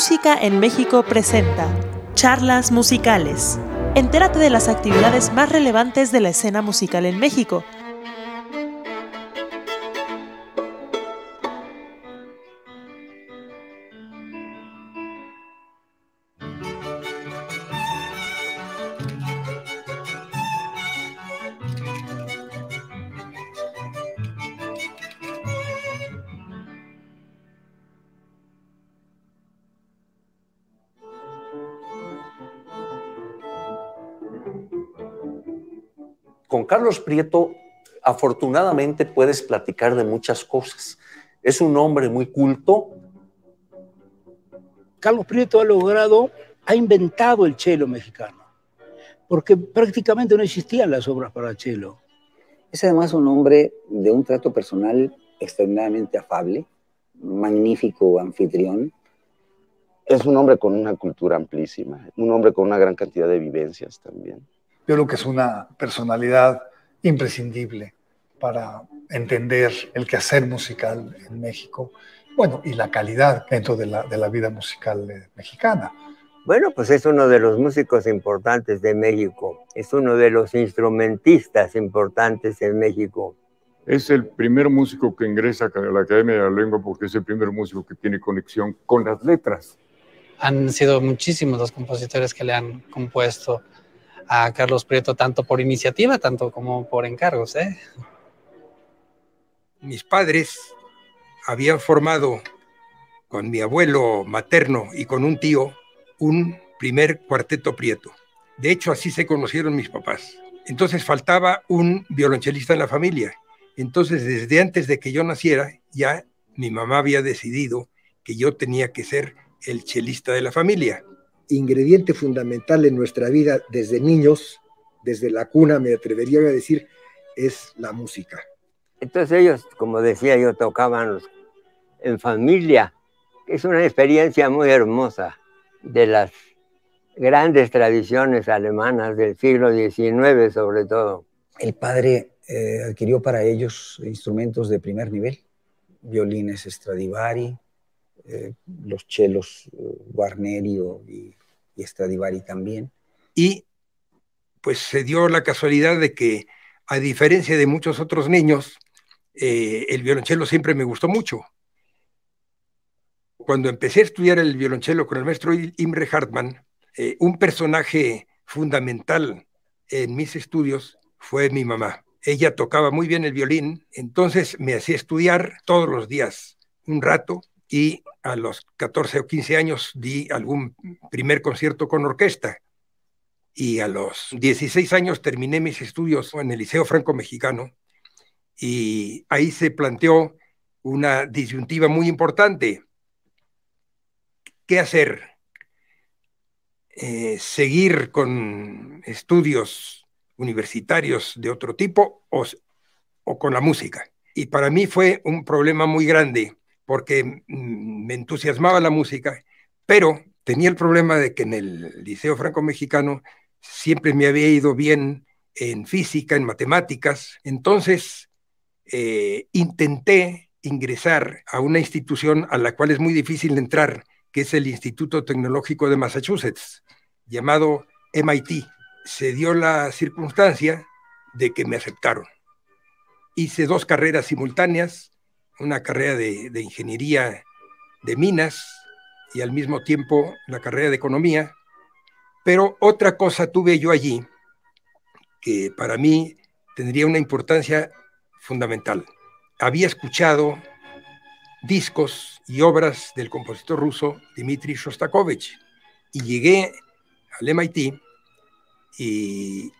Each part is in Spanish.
Música en México presenta Charlas Musicales. Entérate de las actividades más relevantes de la escena musical en México Carlos Prieto, afortunadamente puedes platicar de muchas cosas. Es un hombre muy culto. Carlos Prieto ha logrado, ha inventado el cello mexicano, porque prácticamente no existían las obras para cello. Es además un hombre de un trato personal extraordinariamente afable, magnífico anfitrión. Es un hombre con una cultura amplísima, un hombre con una gran cantidad de vivencias también yo creo que es una personalidad imprescindible para entender el quehacer musical en México, bueno, y la calidad dentro de la, de la vida musical eh, mexicana. Bueno, pues es uno de los músicos importantes de México, es uno de los instrumentistas importantes en México. Es el primer músico que ingresa a la Academia de la Lengua porque es el primer músico que tiene conexión con las letras. Han sido muchísimos los compositores que le han compuesto a Carlos Prieto tanto por iniciativa, tanto como por encargos. ¿eh? Mis padres habían formado con mi abuelo materno y con un tío un primer cuarteto Prieto. De hecho, así se conocieron mis papás. Entonces faltaba un violonchelista en la familia. Entonces, desde antes de que yo naciera, ya mi mamá había decidido que yo tenía que ser el chelista de la familia ingrediente fundamental en nuestra vida desde niños, desde la cuna, me atrevería a decir, es la música. Entonces ellos, como decía yo, tocaban en familia. Es una experiencia muy hermosa de las grandes tradiciones alemanas del siglo XIX sobre todo. El padre eh, adquirió para ellos instrumentos de primer nivel, violines Stradivari, eh, los chelos eh, Guarnerio y y Stradivari también. Y pues se dio la casualidad de que, a diferencia de muchos otros niños, eh, el violonchelo siempre me gustó mucho. Cuando empecé a estudiar el violonchelo con el maestro Imre Hartmann, eh, un personaje fundamental en mis estudios fue mi mamá. Ella tocaba muy bien el violín, entonces me hacía estudiar todos los días un rato y a los 14 o 15 años di algún primer concierto con orquesta y a los 16 años terminé mis estudios en el Liceo Franco Mexicano y ahí se planteó una disyuntiva muy importante. ¿Qué hacer? Eh, ¿Seguir con estudios universitarios de otro tipo o, o con la música? Y para mí fue un problema muy grande porque me entusiasmaba la música, pero tenía el problema de que en el Liceo Franco-Mexicano siempre me había ido bien en física, en matemáticas, entonces eh, intenté ingresar a una institución a la cual es muy difícil entrar, que es el Instituto Tecnológico de Massachusetts, llamado MIT. Se dio la circunstancia de que me aceptaron. Hice dos carreras simultáneas, una carrera de, ingeniería de minas y al mismo tiempo la carrera de economía. Pero otra cosa tuve yo allí que para mí tendría una importancia fundamental. Había escuchado discos y obras del compositor ruso Dmitri Shostakovich y llegué al MIT y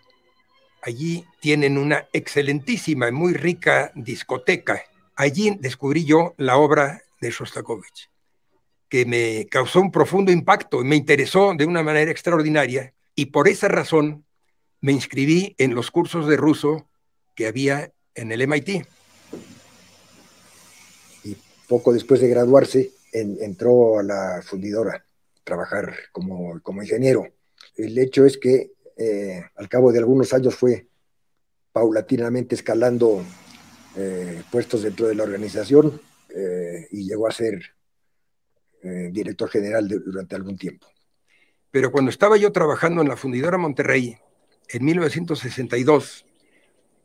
allí tienen una excelentísima y muy rica discoteca Allí descubrí yo la obra de Shostakovich, que me causó un profundo impacto y me interesó de una manera extraordinaria. Y por esa razón me inscribí en los cursos de ruso que había en el MIT. Y poco después de graduarse, entró a la fundidora a trabajar como, como ingeniero. El hecho es que eh, al cabo de algunos años fue paulatinamente escalando eh, puestos dentro de la organización eh, y llegó a ser eh, director general durante algún tiempo. Pero cuando estaba yo trabajando en la fundidora Monterrey, en 1962,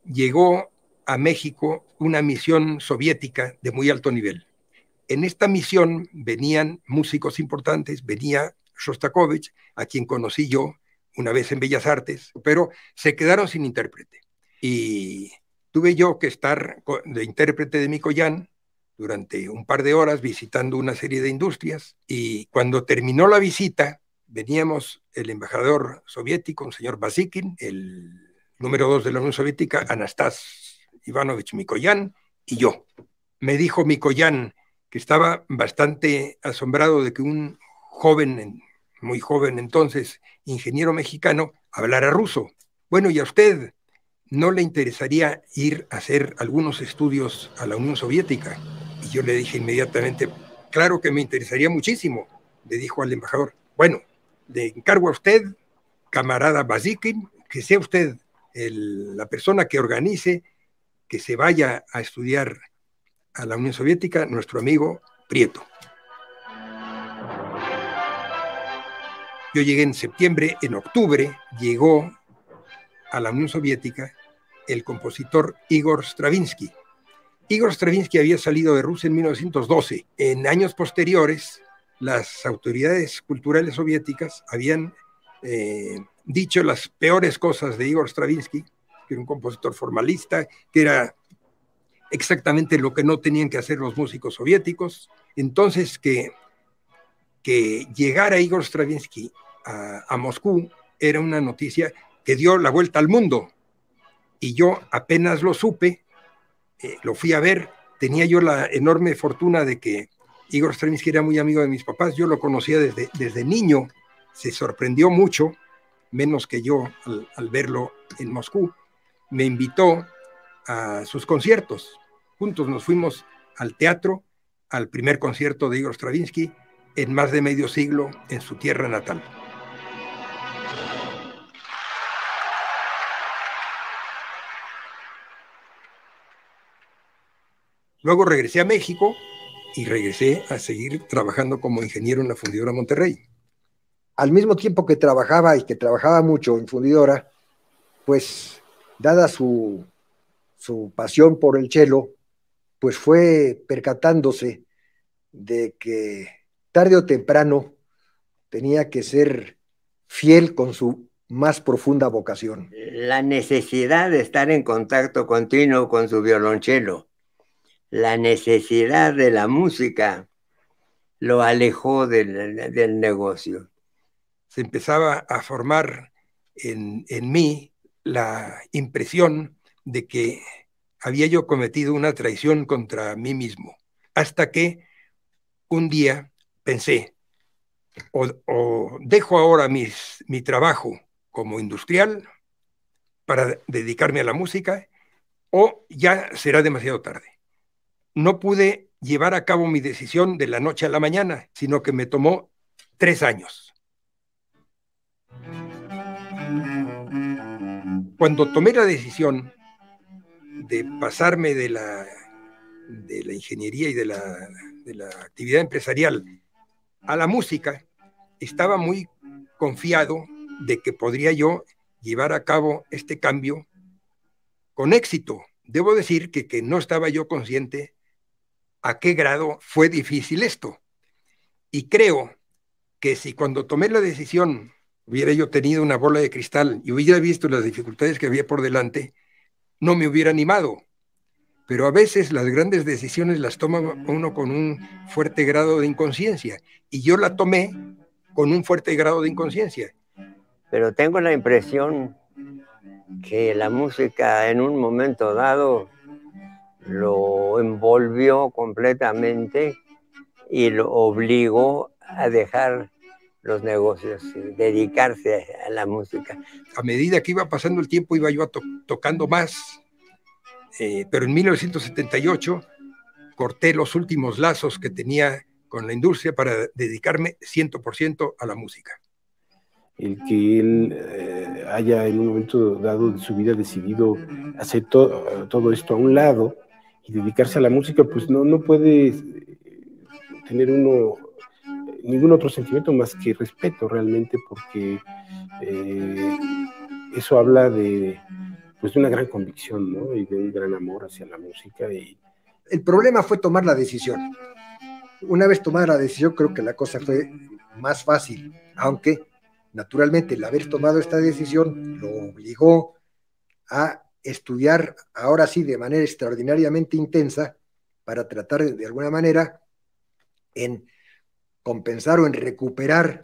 llegó a México una misión soviética de muy alto nivel. En esta misión venían músicos importantes, venía Shostakovich, a quien conocí yo una vez en Bellas Artes, pero se quedaron sin intérprete. Y tuve yo que estar de intérprete de Mikoyan durante un par de horas visitando una serie de industrias y cuando terminó la visita veníamos el embajador soviético, un señor Basikin, el número dos de la Unión Soviética, Anastas Ivanovich Mikoyan y yo. Me dijo Mikoyan que estaba bastante asombrado de que un joven, muy joven entonces, ingeniero mexicano, hablara ruso. Bueno, ¿y a usted no le interesaría ir a hacer algunos estudios a la Unión Soviética? Y yo le dije inmediatamente, claro que me interesaría muchísimo, le dijo al embajador. Bueno, le encargo a usted, camarada Basikin, que sea usted la persona que organice que se vaya a estudiar a la Unión Soviética nuestro amigo Prieto. Yo llegué en septiembre, en octubre llegó a la Unión Soviética el compositor Igor Stravinsky. Igor Stravinsky había salido de Rusia en 1912. En años posteriores, las autoridades culturales soviéticas habían eh, dicho las peores cosas de Igor Stravinsky, que era un compositor formalista, que era exactamente lo que no tenían que hacer los músicos soviéticos. Entonces, que, que llegara Igor Stravinsky a, Moscú era una noticia que dio la vuelta al mundo. Y yo apenas lo supe, eh, lo fui a ver, tenía yo la enorme fortuna de que Igor Stravinsky era muy amigo de mis papás, yo lo conocía desde, desde niño, se sorprendió mucho, menos que yo al, verlo en Moscú, me invitó a sus conciertos. Juntos nos fuimos al teatro, al primer concierto de Igor Stravinsky en más de medio siglo en su tierra natal. Luego regresé a México y regresé a seguir trabajando como ingeniero en la fundidora Monterrey. Al mismo tiempo que trabajaba y que trabajaba mucho en fundidora, pues dada su, su pasión por el chelo, pues fue percatándose de que tarde o temprano tenía que ser fiel con su más profunda vocación. La necesidad de estar en contacto continuo con su violonchelo la necesidad de la música lo alejó del, negocio. Se empezaba a formar en, en mí la impresión de que había yo cometido una traición contra mí mismo, hasta que un día pensé, o, dejo ahora mis, mi trabajo como industrial para dedicarme a la música, o ya será demasiado tarde no pude llevar a cabo mi decisión de la noche a la mañana, sino que me tomó tres años. Cuando tomé la decisión de pasarme de la, de la ingeniería y de la, de la actividad empresarial a la música, estaba muy confiado de que podría yo llevar a cabo este cambio con éxito. Debo decir que, que no estaba yo consciente a qué grado fue difícil esto. Y creo que si cuando tomé la decisión hubiera yo tenido una bola de cristal y hubiera visto las dificultades que había por delante, no me hubiera animado. Pero a veces las grandes decisiones las toma uno con un fuerte grado de inconsciencia y yo la tomé con un fuerte grado de inconsciencia. Pero tengo la impresión que la música en un momento dado lo envolvió completamente y lo obligó a dejar los negocios, dedicarse a la música. A medida que iba pasando el tiempo iba yo tocando más, eh, pero en 1978 corté los últimos lazos que tenía con la industria para dedicarme 100% a la música. El que él eh, haya en un momento dado de su vida decidido hacer todo esto a un lado y dedicarse a la música, pues no, no puede tener uno ningún otro sentimiento más que respeto realmente, porque eh, eso habla de, pues, de una gran convicción ¿no? y de un gran amor hacia la música. Y... El problema fue tomar la decisión. Una vez tomada la decisión, creo que la cosa fue más fácil, aunque naturalmente el haber tomado esta decisión lo obligó a estudiar ahora sí de manera extraordinariamente intensa para tratar de, alguna manera en compensar o en recuperar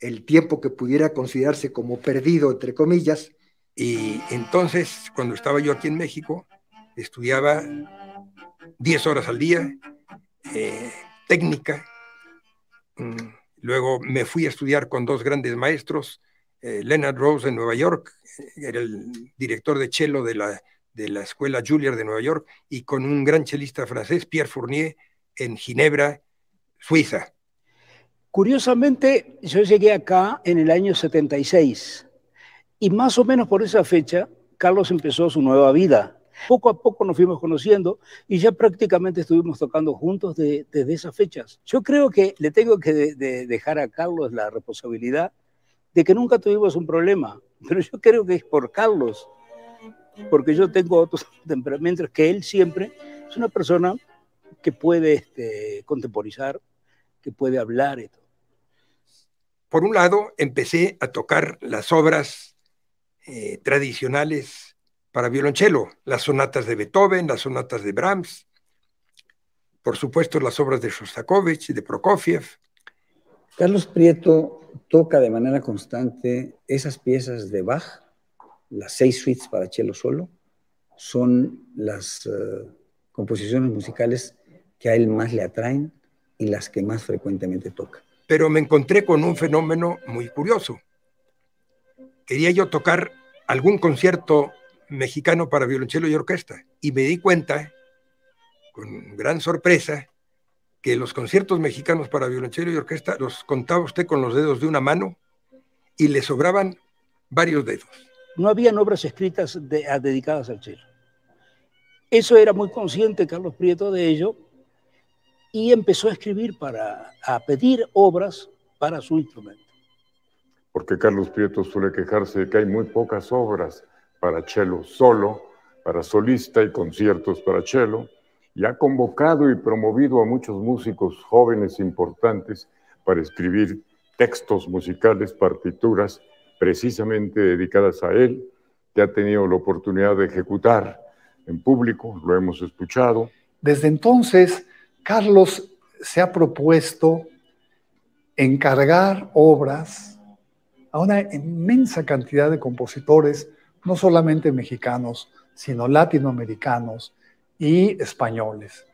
el tiempo que pudiera considerarse como perdido, entre comillas. Y entonces, cuando estaba yo aquí en México, estudiaba 10 horas al día, eh, técnica. Mm, luego me fui a estudiar con dos grandes maestros, eh, Leonard Rose en Nueva York, era el director de cello de la, de la Escuela Juilliard de Nueva York, y con un gran chelista francés, Pierre Fournier, en Ginebra, Suiza. Curiosamente, yo llegué acá en el año 76 y más o menos por esa fecha, Carlos empezó su nueva vida. Poco a poco nos fuimos conociendo y ya prácticamente estuvimos tocando juntos de- desde esas fechas. Yo creo que le tengo que de- de dejar a Carlos la responsabilidad de que nunca tuvimos un problema, pero yo creo que es por Carlos, porque yo tengo otros temperamentos que él siempre es una persona que puede este, contemporizar, que puede hablar. Por un lado, empecé a tocar las obras eh, tradicionales para violonchelo, las sonatas de Beethoven, las sonatas de Brahms, por supuesto las obras de Shostakovich de Prokofiev. Carlos Prieto toca de manera constante esas piezas de Bach, las seis suites para cello solo, son las eh, composiciones musicales que a él más le atraen y las que más frecuentemente toca. Pero me encontré con un fenómeno muy curioso. Quería yo tocar algún concierto mexicano para violonchelo y orquesta y me di cuenta, con gran sorpresa, que los conciertos mexicanos para violonchelo y orquesta los contaba usted con los dedos de una mano y le sobraban varios dedos. No habían obras escritas de- a- dedicadas al cello. Eso era muy consciente Carlos Prieto de ello y empezó a escribir para, a pedir obras para su instrumento. porque Carlos Prieto suele quejarse de que hay muy pocas obras para cello solo, para solista y conciertos para cello, y ha convocado y promovido a muchos músicos jóvenes importantes para escribir textos musicales, partituras precisamente dedicadas a él, que ha tenido la oportunidad de ejecutar en público, lo hemos escuchado. Desde entonces, Carlos se ha propuesto encargar obras a una inmensa cantidad de compositores, no solamente mexicanos, sino latinoamericanos y españoles.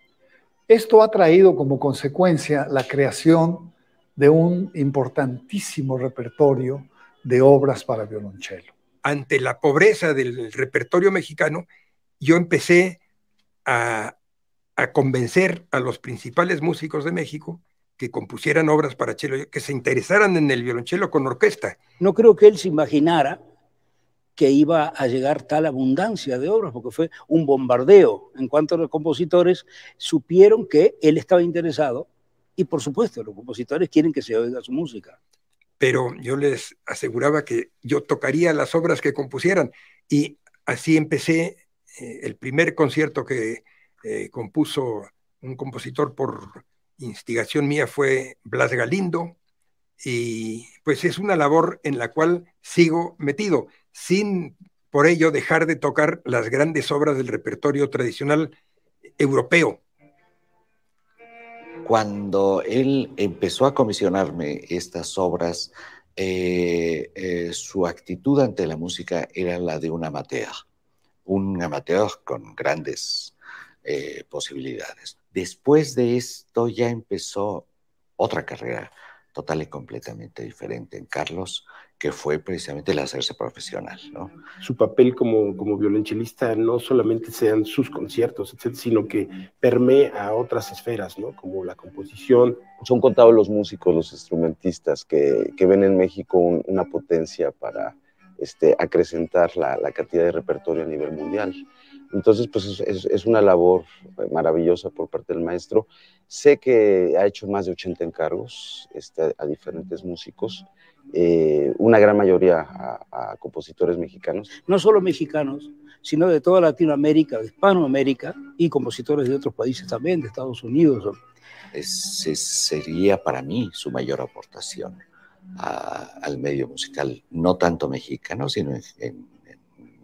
Esto ha traído como consecuencia la creación de un importantísimo repertorio de obras para violonchelo. ante la pobreza del repertorio mexicano, yo empecé a, a convencer a los principales músicos de México que compusieran obras para cello, que se interesaran en el violonchelo con orquesta. No creo que él se imaginara que iba a llegar tal abundancia de obras, porque fue un bombardeo. En cuanto a los compositores, supieron que él estaba interesado y por supuesto los compositores quieren que se oiga su música. Pero yo les aseguraba que yo tocaría las obras que compusieran y así empecé eh, el primer concierto que eh, compuso un compositor por instigación mía fue Blas Galindo y pues es una labor en la cual sigo metido, sin por ello dejar de tocar las grandes obras del repertorio tradicional europeo. Cuando él empezó a comisionarme estas obras, eh, eh, su actitud ante la música era la de un amateur, un amateur con grandes eh, posibilidades. Después de esto ya empezó otra carrera total y completamente diferente en Carlos, que fue precisamente el hacerse profesional, ¿no? Su papel como, como violonchelista no solamente sean sus conciertos, sino que permea a otras esferas, ¿no? Como la composición. Son contados los músicos, los instrumentistas que, que ven en México un- una potencia para este, acrecentar la, la cantidad de repertorio a nivel mundial. Entonces, pues es, es, es, una labor maravillosa por parte del maestro. Sé que ha hecho más de 80 encargos este, a diferentes músicos, eh, una gran mayoría a, a, compositores mexicanos. No solo mexicanos, sino de toda Latinoamérica, de Hispanoamérica y compositores de otros países también, de Estados Unidos. Ese sería para mí su mayor aportación a, al medio musical, no tanto mexicano, sino en, en,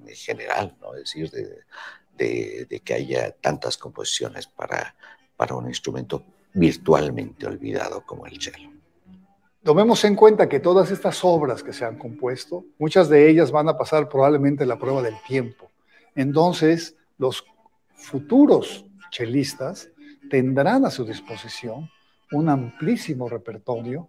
en general, ¿no? es decir, de, de, de, que haya tantas composiciones para, para un instrumento virtualmente olvidado como el cello. Tomemos en cuenta que todas estas obras que se han compuesto, muchas de ellas van a pasar probablemente la prueba del tiempo. Entonces, los futuros chelistas tendrán a su disposición un amplísimo repertorio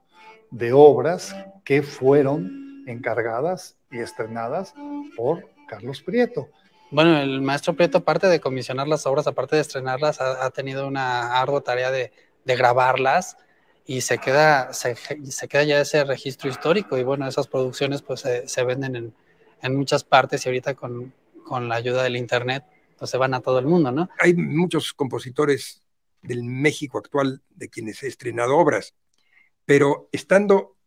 de obras que fueron encargadas y estrenadas por Carlos Prieto. Bueno, el maestro Prieto, aparte de comisionar las obras, aparte de estrenarlas, ha, ha tenido una ardua tarea de, de grabarlas y se queda, se, se, queda ya ese registro histórico y bueno, esas producciones pues se, se venden en, en, muchas partes y ahorita con, con, la ayuda del internet pues se van a todo el mundo, ¿no? Hay muchos compositores del México actual de quienes he estrenado obras, pero estando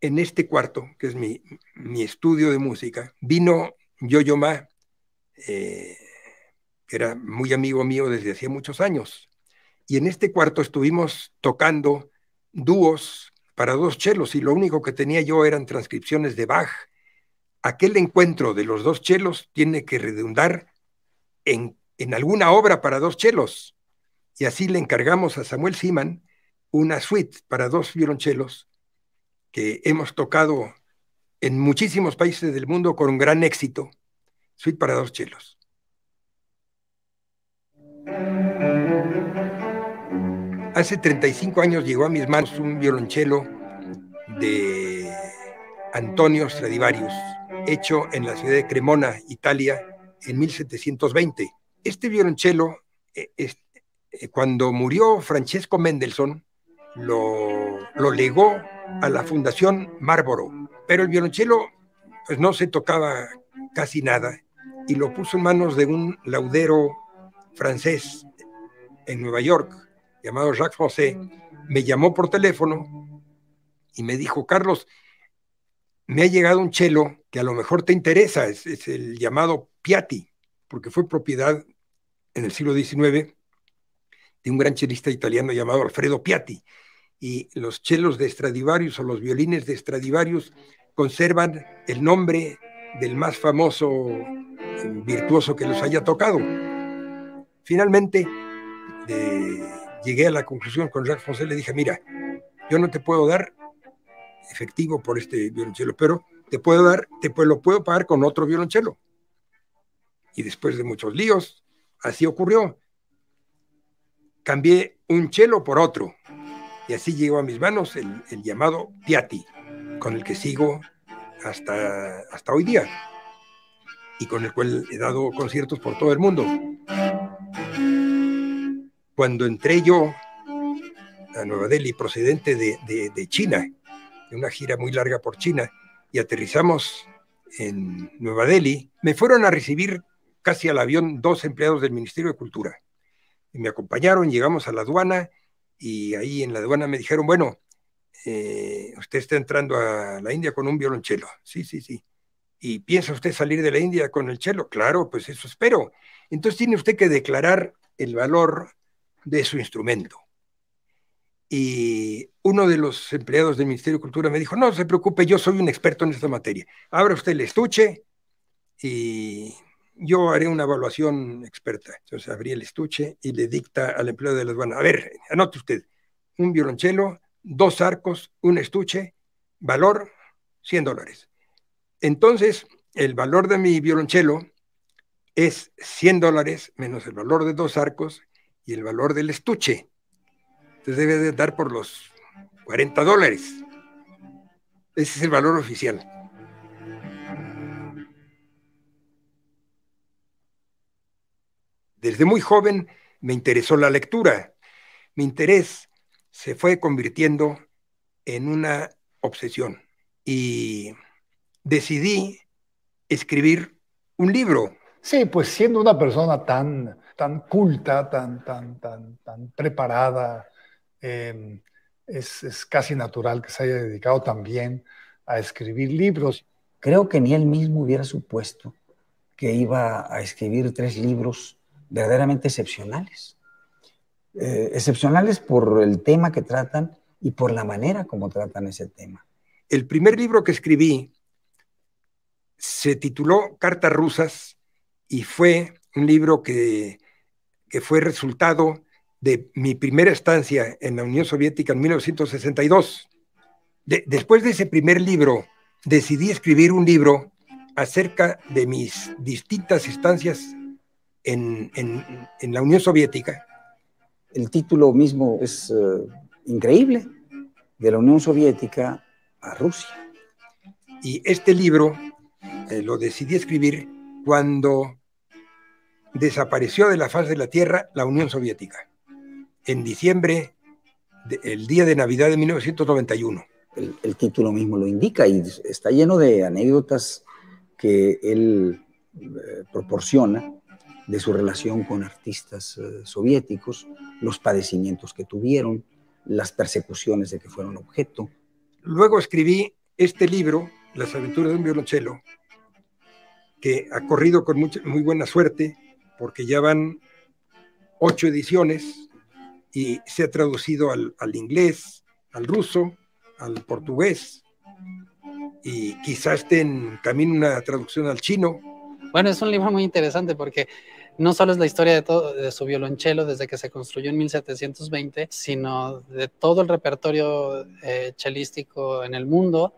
en este cuarto, que es mi, mi estudio de música, vino Yo-Yo Ma, eh, que era muy amigo mío desde hacía muchos años. Y en este cuarto estuvimos tocando dúos para dos chelos y lo único que tenía yo eran transcripciones de Bach. Aquel encuentro de los dos chelos tiene que redundar en, en alguna obra para dos chelos. Y así le encargamos a Samuel Siman una suite para dos violonchelos que hemos tocado en muchísimos países del mundo con gran éxito. Suite para dos chelos. Hace 35 años llegó a mis manos un violonchelo de Antonio Stradivarius, hecho en la ciudad de Cremona, Italia, en 1720. Este violonchelo, eh, eh, cuando murió Francesco Mendelssohn, lo, lo, legó a la Fundación Marlboro, pero el violonchelo pues, no se tocaba casi nada y lo puso en manos de un laudero francés en Nueva York, llamado Jacques José, me llamó por teléfono y me dijo, Carlos, me ha llegado un chelo que a lo mejor te interesa, es, es el llamado Piatti, porque fue propiedad en el siglo XIX de un gran chelista italiano llamado Alfredo Piatti. Y los chelos de Stradivarius o los violines de Stradivarius conservan el nombre del más famoso virtuoso que los haya tocado. Finalmente, eh, llegué a la conclusión con Jacques Foncé, le dije, mira, yo no te puedo dar efectivo por este violonchelo, pero te puedo dar, te lo puedo pagar con otro violonchelo. Y después de muchos líos, así ocurrió. Cambié un chelo por otro. Y así llegó a mis manos el, el llamado Piatti, con el que sigo hasta, hasta hoy día y con el cual he dado conciertos por todo el mundo. Cuando entré yo a Nueva Delhi, procedente de, de, de China, de una gira muy larga por China, y aterrizamos en Nueva Delhi, me fueron a recibir casi al avión dos empleados del Ministerio de Cultura. Y me acompañaron, llegamos a la aduana y ahí en la aduana me dijeron, bueno, eh, usted está entrando a la India con un violonchelo. Sí, sí, sí. ¿Y piensa usted salir de la India con el chelo? Claro, pues eso espero. Entonces tiene usted que declarar el valor de su instrumento. Y uno de los empleados del Ministerio de Cultura me dijo, no se preocupe, yo soy un experto en esta materia. Abra usted el estuche y yo haré una evaluación experta. Entonces abrí el estuche y le dicta al empleado de la aduana, a ver, anote usted, un violonchelo, dos arcos, un estuche, valor 100 dólares. Entonces, el valor de mi violonchelo es 100 dólares menos el valor de dos arcos y el valor del estuche. Entonces debe de dar por los 40 dólares. Ese es el valor oficial. Desde muy joven me interesó la lectura. Mi interés se fue convirtiendo en una obsesión y decidí escribir un libro Sí, pues siendo una persona tan, tan culta, tan, tan, tan, tan preparada, em, es, es, casi natural que se haya dedicado también a escribir libros. Creo que ni él mismo hubiera supuesto que iba a escribir tres libros verdaderamente excepcionales. Eh, excepcionales por el tema que tratan y por la manera como tratan ese tema. El primer libro que escribí se tituló Cartas Rusas y fue un libro que, que fue resultado de mi primera estancia en la Unión Soviética en 1962. después de ese primer libro, decidí escribir un libro acerca de mis distintas estancias en, en, en la Unión Soviética. El título mismo es uh, increíble, de la Unión Soviética a Rusia. Y este libro eh, lo decidí escribir cuando desapareció de la faz de la Tierra la Unión Soviética, en diciembre, de, el día de Navidad de 1991. El, el, título mismo lo indica y está lleno de anécdotas que él eh, proporciona de su relación con artistas eh, soviéticos, los padecimientos que tuvieron, las persecuciones de que fueron objeto. Luego escribí este libro, Las aventuras de un violonchelo, que ha corrido con mucha, muy buena suerte porque ya van ocho ediciones y se ha traducido al, al inglés, al ruso, al portugués y quizás esté en camino una traducción al chino. Bueno, es un libro muy interesante porque no solo es la historia de, todo, su violonchelo desde que se construyó en 1720, sino de todo el repertorio eh, chelístico en el mundo,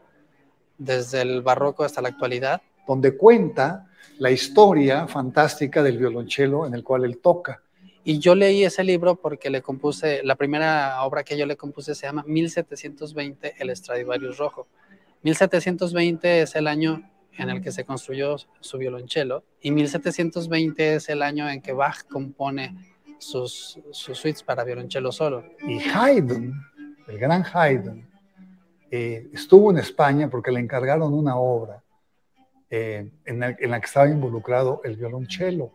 desde el barroco hasta la actualidad. Donde cuenta la historia fantástica del violonchelo en el cual él toca. Y yo leí ese libro porque le compuse, la primera obra que yo le compuse se llama 1720, el Stradivarius Rojo. 1720 es el año en el que se construyó su violonchelo y 1720 es el año en que Bach compone sus, sus suites para violonchelo solo. Y Haydn, el gran Haydn, eh, estuvo en España porque le encargaron una obra eh, en, la, en, la, que estaba involucrado el violonchelo.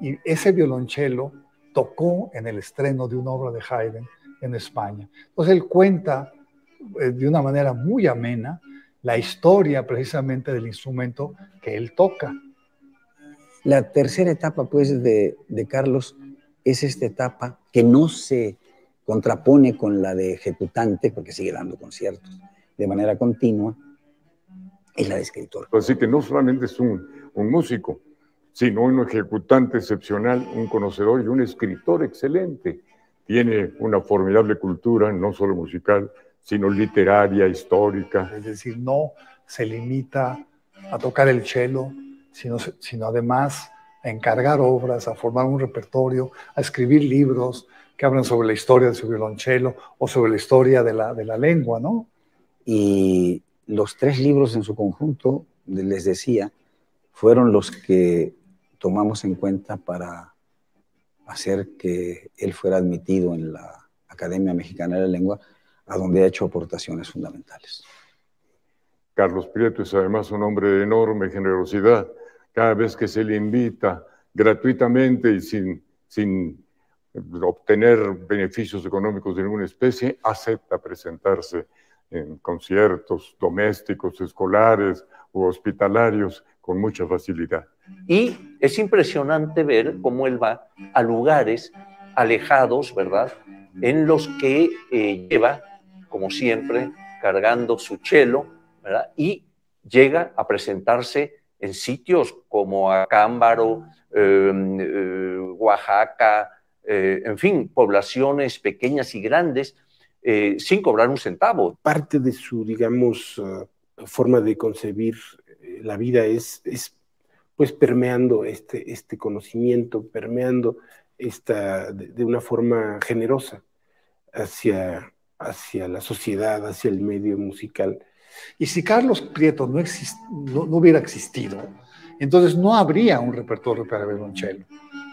Y ese violonchelo tocó en el estreno de una obra de Haydn en España. Entonces él cuenta eh, de una manera muy amena la historia precisamente del instrumento que él toca. La tercera etapa, pues, de, de Carlos es esta etapa que no se contrapone con la de ejecutante, porque sigue dando conciertos de manera continua, es la de escritor. Así que no solamente es un, un músico, sino un ejecutante excepcional, un conocedor y un escritor excelente. Tiene una formidable cultura, no solo musical, sino literaria, histórica. Es decir, no se limita a tocar el cello, sino, sino además a encargar obras, a formar un repertorio, a escribir libros que hablan sobre la historia de su violonchelo o sobre la historia de la, de la lengua, ¿no? Y los tres libros en su conjunto, les decía, fueron los que tomamos en cuenta para hacer que él fuera admitido en la Academia Mexicana de la Lengua, a donde ha hecho aportaciones fundamentales. Carlos Prieto es además un hombre de enorme generosidad. Cada vez que se le invita gratuitamente y sin, sin obtener beneficios económicos de ninguna especie, acepta presentarse en conciertos domésticos, escolares u hospitalarios con mucha facilidad. Y es impresionante ver cómo él va a lugares alejados, ¿verdad? En los que eh, lleva como siempre, cargando su cello, ¿verdad? Y llega a presentarse en sitios como Acámbaro, eh, eh, Oaxaca, eh, en fin, poblaciones pequeñas y grandes, eh, sin cobrar un centavo. Parte de su, digamos, uh, forma de concebir eh, la vida es, es pues permeando este, este conocimiento, permeando esta, de, de una forma generosa hacia hacia la sociedad, hacia el medio musical. Y si Carlos Prieto no, exist, no, no, hubiera existido, entonces no habría un repertorio para violonchelo,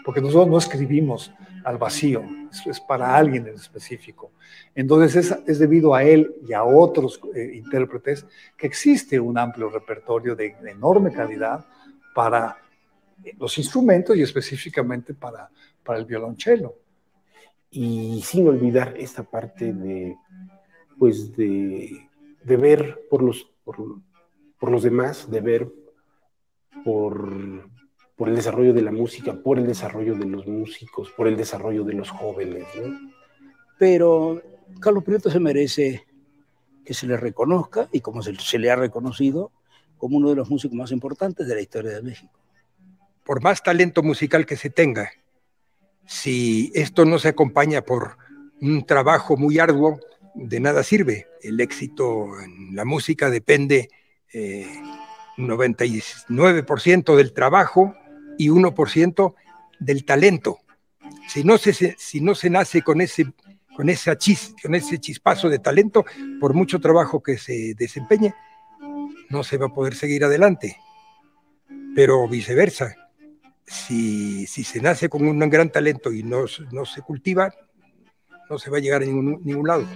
porque nosotros no escribimos al vacío, es, para alguien en específico. Entonces es, es, debido a él y a otros eh, intérpretes que existe un amplio repertorio de, de enorme calidad para los instrumentos y específicamente para, para el violonchelo. Y sin olvidar esta parte de, pues de, de ver por los, por, por los demás, de ver por, por el desarrollo de la música, por el desarrollo de los músicos, por el desarrollo de los jóvenes. ¿no? Pero Carlos Prieto se merece que se le reconozca, y como se, se le ha reconocido, como uno de los músicos más importantes de la historia de México. Por más talento musical que se tenga, si esto no se acompaña por un trabajo muy arduo, de nada sirve. El éxito en la música depende eh, 99% del trabajo y 1% del talento. Si no se, si no se nace con ese, con, esa chis, con ese chispazo de talento, por mucho trabajo que se desempeñe, no se va a poder seguir adelante. Pero viceversa, si, si se nace con un gran talento y no, no se cultiva, no se va a llegar a ningún, ningún lado.